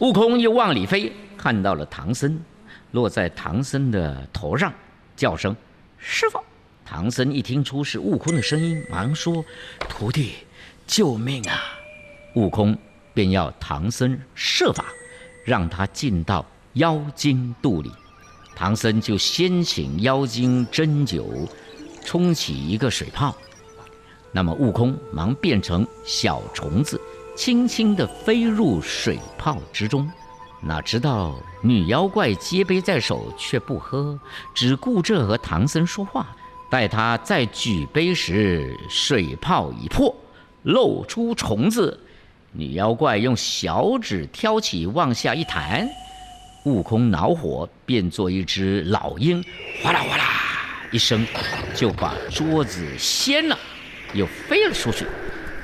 悟空又往里飞，看到了唐僧，落在唐僧的头上，叫声“师傅”。唐僧一听出是悟空的声音，忙说：“徒弟，救命啊！”悟空便要唐僧设法让他进到妖精肚里。唐僧就先请妖精斟酒，冲起一个水泡。那么悟空忙变成小虫子，轻轻地飞入水泡之中。哪知道女妖怪接杯在手，却不喝，只顾着和唐僧说话。待他再举杯时，水泡已破，露出虫子。女妖怪用小指挑起，往下一弹，悟空恼火，变作一只老鹰，哗啦哗啦一声，就把桌子掀了，又飞了出去，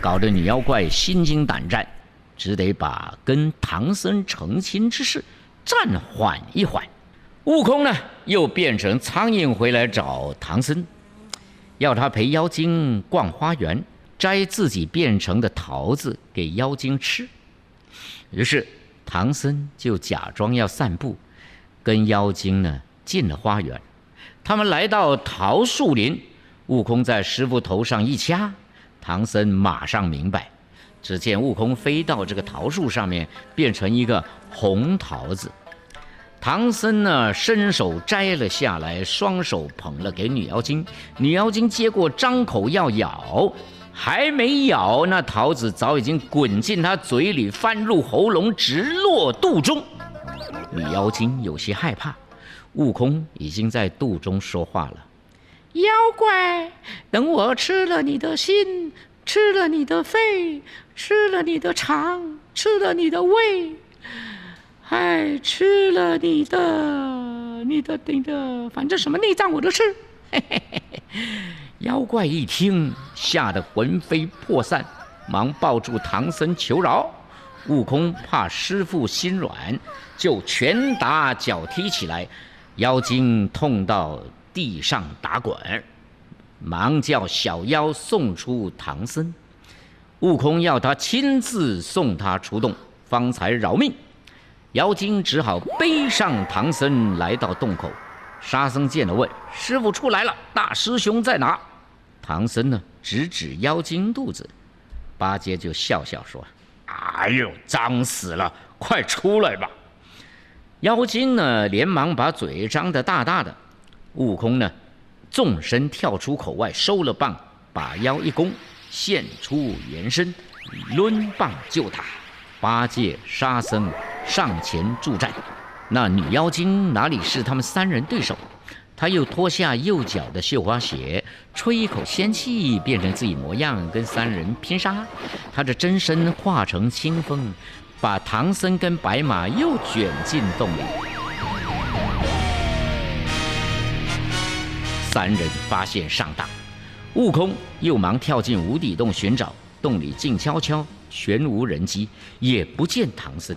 搞得女妖怪心惊胆战，只得把跟唐僧成亲之事暂缓一缓。悟空呢，又变成苍蝇回来找唐僧。要他陪妖精逛花园，摘自己变成的桃子给妖精吃。于是唐僧就假装要散步，跟妖精呢进了花园。他们来到桃树林，悟空在师傅头上一掐，唐僧马上明白。只见悟空飞到这个桃树上面，变成一个红桃子。唐僧呢，伸手摘了下来，双手捧了给女妖精。女妖精接过，张口要咬，还没咬，那桃子早已经滚进她嘴里，翻入喉咙，直落肚中。女妖精有些害怕，悟空已经在肚中说话了：“妖怪，等我吃了你的心，吃了你的肺，吃了你的肠，吃了你的胃。”哎，吃了你的，你的，你的，反正什么内脏我都吃。嘿嘿嘿嘿，妖怪一听，吓得魂飞魄散，忙抱住唐僧求饶。悟空怕师傅心软，就拳打脚踢起来。妖精痛到地上打滚，忙叫小妖送出唐僧。悟空要他亲自送他出洞，方才饶命。妖精只好背上唐僧来到洞口，沙僧见了问：“师傅出来了，大师兄在哪？”唐僧呢，指指妖精肚子，八戒就笑笑说：“哎呦，脏死了，快出来吧！”妖精呢，连忙把嘴张得大大的。悟空呢，纵身跳出口外，收了棒，把腰一弓，现出原身，抡棒救他。八戒、沙僧上前助战，那女妖精哪里是他们三人对手？他又脱下右脚的绣花鞋，吹一口仙气，变成自己模样，跟三人拼杀。他的真身化成清风，把唐僧跟白马又卷进洞里。三人发现上当，悟空又忙跳进无底洞寻找，洞里静悄悄。全无人迹，也不见唐僧。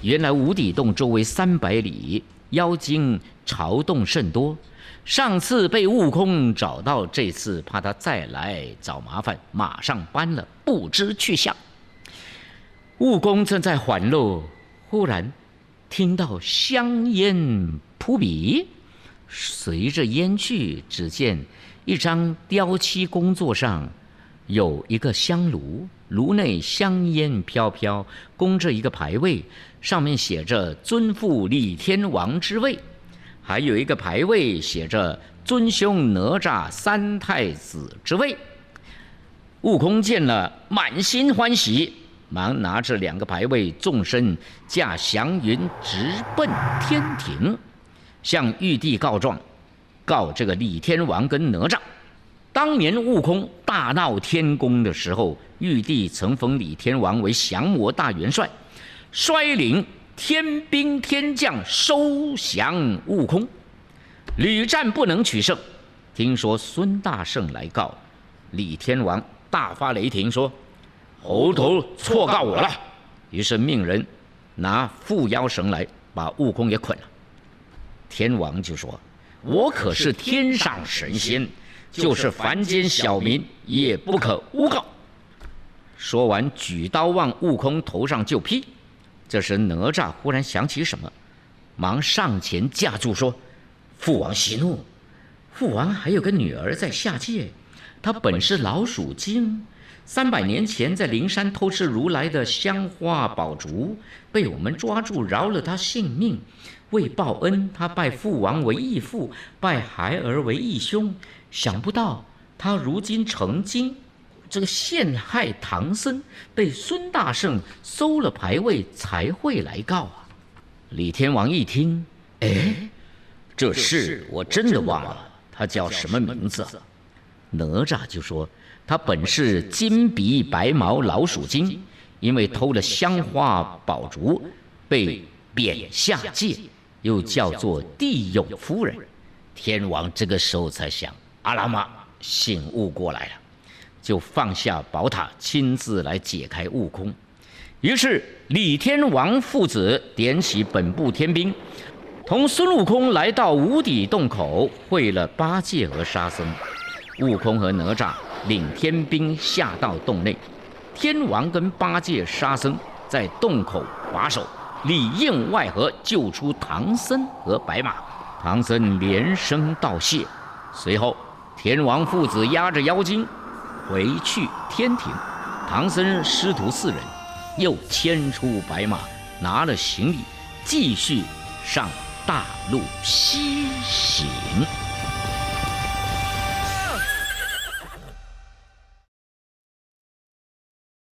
原来无底洞周围三百里，妖精巢洞甚多。上次被悟空找到，这次怕他再来找麻烦，马上搬了，不知去向。悟空正在缓路，忽然听到香烟扑鼻，随着烟去，只见一张雕漆工作上有一个香炉。炉内香烟飘飘，供着一个牌位，上面写着“尊父李天王之位”，还有一个牌位写着“尊兄哪吒三太子之位”。悟空见了，满心欢喜，忙拿着两个牌位，纵身驾祥云直奔天庭，向玉帝告状，告这个李天王跟哪吒。当年悟空大闹天宫的时候，玉帝曾封李天王为降魔大元帅，率领天兵天将收降悟空，屡战不能取胜。听说孙大圣来告，李天王大发雷霆说：“猴头错告我了。”于是命人拿缚妖绳来把悟空给捆了。天王就说：“我可是天上神仙。”就是凡间小民也不可诬告。说完，举刀往悟空头上就劈。这时哪吒忽然想起什么，忙上前架住说：“父王息怒，父王还有个女儿在下界，她本是老鼠精，三百年前在灵山偷吃如来的香花宝烛，被我们抓住，饶了他性命。为报恩，他拜父王为义父，拜孩儿为义兄。想不到他如今成精。”这个陷害唐僧，被孙大圣收了牌位，才会来告啊！李天王一听，哎，这事我真的忘了，他叫什么名字？哪吒就说，他本是金鼻白毛老鼠精，因为偷了香花宝烛，被贬下界，又叫做地涌夫人。天王这个时候才想，阿拉玛醒悟过来了。就放下宝塔，亲自来解开悟空。于是李天王父子点起本部天兵，同孙悟空来到无底洞口，会了八戒和沙僧。悟空和哪吒领天兵下到洞内，天王跟八戒、沙僧在洞口把守，里应外合救出唐僧和白马。唐僧连声道谢。随后天王父子押着妖精。回去天庭，唐僧师徒四人又牵出白马，拿了行李，继续上大路西行。